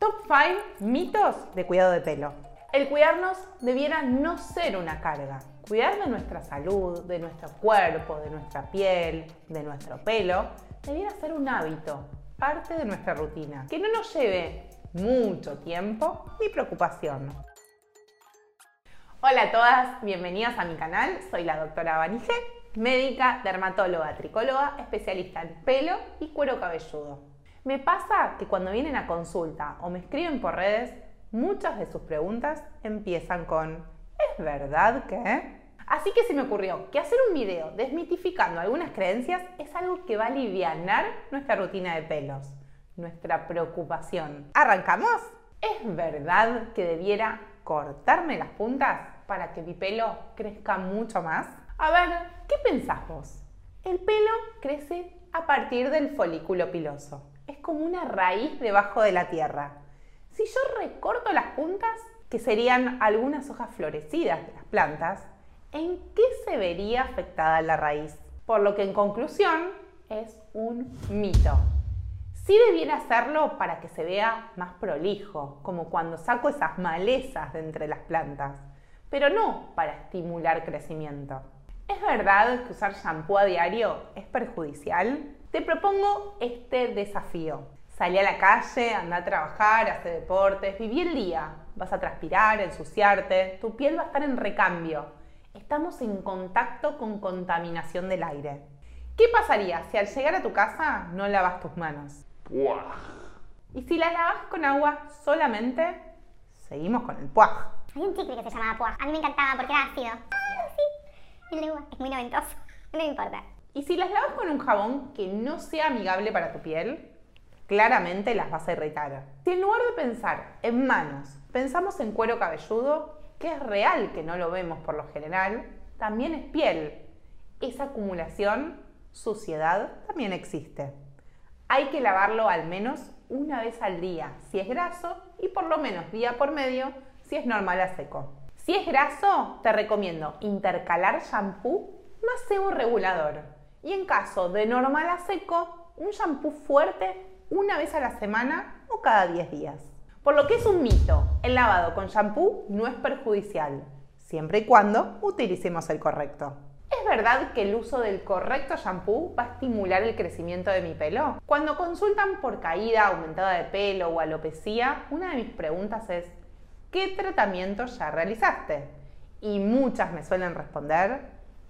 Top 5 mitos de cuidado de pelo. El cuidarnos debiera no ser una carga. Cuidar de nuestra salud, de nuestro cuerpo, de nuestra piel, de nuestro pelo, debiera ser un hábito, parte de nuestra rutina, que no nos lleve mucho tiempo ni preocupación. Hola a todas, bienvenidas a mi canal. Soy la doctora Vanige, médica, dermatóloga, tricóloga, especialista en pelo y cuero cabelludo. Me pasa que cuando vienen a consulta o me escriben por redes, muchas de sus preguntas empiezan con ¿Es verdad que? Así que se me ocurrió que hacer un video desmitificando algunas creencias es algo que va a aliviar nuestra rutina de pelos, nuestra preocupación. ¿Arrancamos? ¿Es verdad que debiera cortarme las puntas para que mi pelo crezca mucho más? A ver, ¿qué pensás vos? El pelo crece a partir del folículo piloso es como una raíz debajo de la tierra. Si yo recorto las puntas, que serían algunas hojas florecidas de las plantas, ¿en qué se vería afectada la raíz? Por lo que en conclusión es un mito. Sí debiera hacerlo para que se vea más prolijo, como cuando saco esas malezas de entre las plantas, pero no para estimular crecimiento. ¿Es verdad que usar shampoo a diario es perjudicial? Te propongo este desafío. Salí a la calle, anda a trabajar, hace deportes, viví el día. Vas a transpirar, ensuciarte, tu piel va a estar en recambio. Estamos en contacto con contaminación del aire. ¿Qué pasaría si al llegar a tu casa no lavas tus manos? Y si las lavas con agua solamente, seguimos con el puaj. Hay un chicle que se llamaba puaj. A mí me encantaba porque era ácido. Ah, sí. El Es muy noventoso. No importa. Y si las lavas con un jabón que no sea amigable para tu piel, claramente las vas a irritar. Si en lugar de pensar en manos, pensamos en cuero cabelludo, que es real que no lo vemos por lo general, también es piel. Esa acumulación, suciedad, también existe. Hay que lavarlo al menos una vez al día si es graso y por lo menos día por medio si es normal a seco. Si es graso, te recomiendo intercalar shampoo más sebo regulador y en caso de normal a seco, un shampoo fuerte una vez a la semana o cada 10 días. Por lo que es un mito, el lavado con shampoo no es perjudicial, siempre y cuando utilicemos el correcto. ¿Es verdad que el uso del correcto shampoo va a estimular el crecimiento de mi pelo? Cuando consultan por caída aumentada de pelo o alopecia, una de mis preguntas es, ¿qué tratamiento ya realizaste? Y muchas me suelen responder,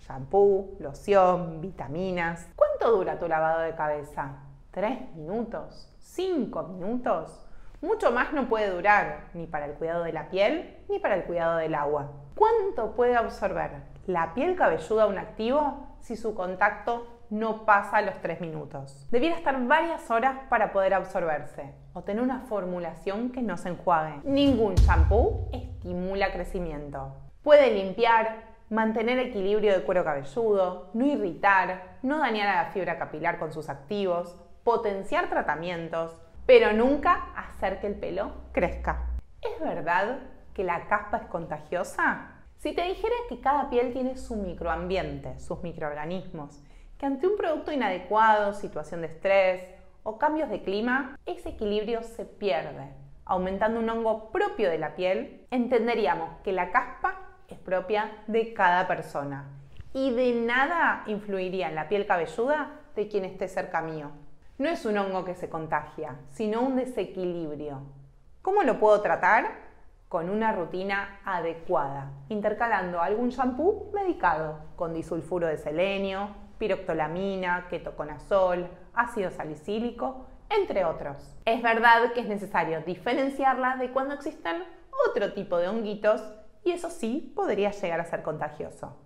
shampoo, loción, vitaminas. ¿Cuánto dura tu lavado de cabeza? ¿Tres minutos? ¿Cinco minutos? Mucho más no puede durar, ni para el cuidado de la piel, ni para el cuidado del agua. ¿Cuánto puede absorber la piel cabelluda un activo si su contacto no pasa los tres minutos? Debiera estar varias horas para poder absorberse o tener una formulación que no se enjuague. Ningún shampoo estimula crecimiento. Puede limpiar, mantener equilibrio de cuero cabelludo, no irritar, no dañar a la fibra capilar con sus activos, potenciar tratamientos, pero nunca hacer que el pelo crezca. ¿Es verdad que la caspa es contagiosa? Si te dijera que cada piel tiene su microambiente, sus microorganismos, que ante un producto inadecuado, situación de estrés o cambios de clima, ese equilibrio se pierde, aumentando un hongo propio de la piel, entenderíamos que la caspa es propia de cada persona y de nada influiría en la piel cabelluda de quien esté cerca mío. No es un hongo que se contagia, sino un desequilibrio. ¿Cómo lo puedo tratar? Con una rutina adecuada, intercalando algún shampoo medicado con disulfuro de selenio, piroctolamina, ketoconazol, ácido salicílico, entre otros. Es verdad que es necesario diferenciarla de cuando existen otro tipo de honguitos y eso sí podría llegar a ser contagioso.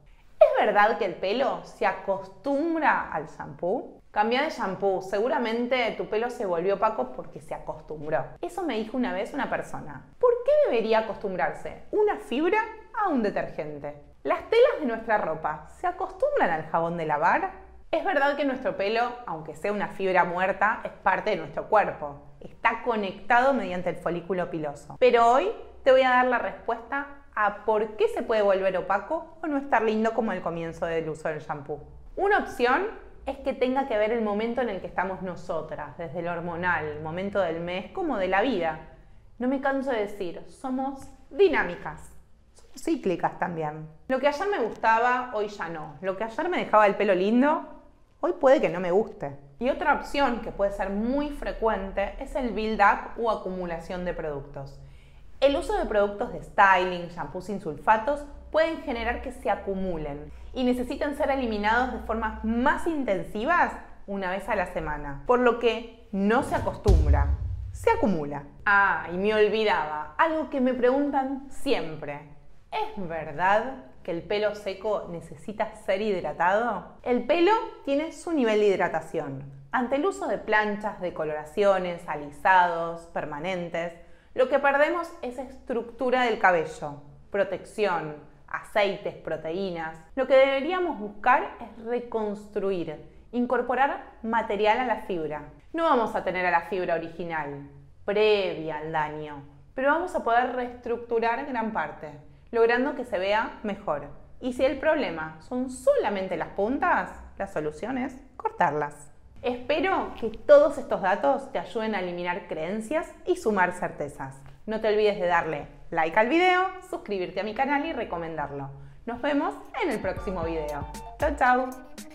¿Es verdad que el pelo se acostumbra al shampoo? Cambia de shampoo, seguramente tu pelo se volvió opaco porque se acostumbró. Eso me dijo una vez una persona. ¿Por qué debería acostumbrarse una fibra a un detergente? ¿Las telas de nuestra ropa se acostumbran al jabón de lavar? Es verdad que nuestro pelo, aunque sea una fibra muerta, es parte de nuestro cuerpo. Está conectado mediante el folículo piloso. Pero hoy te voy a dar la respuesta a por qué se puede volver opaco o no estar lindo como el comienzo del uso del shampoo. Una opción es que tenga que ver el momento en el que estamos nosotras, desde el hormonal, el momento del mes como de la vida. No me canso de decir, somos dinámicas. Cíclicas también. Lo que ayer me gustaba, hoy ya no. Lo que ayer me dejaba el pelo lindo, hoy puede que no me guste. Y otra opción que puede ser muy frecuente es el build-up o acumulación de productos. El uso de productos de styling, shampoos sin sulfatos pueden generar que se acumulen y necesitan ser eliminados de formas más intensivas una vez a la semana, por lo que no se acostumbra, se acumula. Ah, y me olvidaba, algo que me preguntan siempre. ¿Es verdad que el pelo seco necesita ser hidratado? El pelo tiene su nivel de hidratación. Ante el uso de planchas, decoloraciones, alisados, permanentes, lo que perdemos es estructura del cabello, protección, aceites, proteínas. Lo que deberíamos buscar es reconstruir, incorporar material a la fibra. No vamos a tener a la fibra original, previa al daño, pero vamos a poder reestructurar gran parte, logrando que se vea mejor. Y si el problema son solamente las puntas, la solución es cortarlas. Espero que todos estos datos te ayuden a eliminar creencias y sumar certezas. No te olvides de darle like al video, suscribirte a mi canal y recomendarlo. Nos vemos en el próximo video. Chao, chao.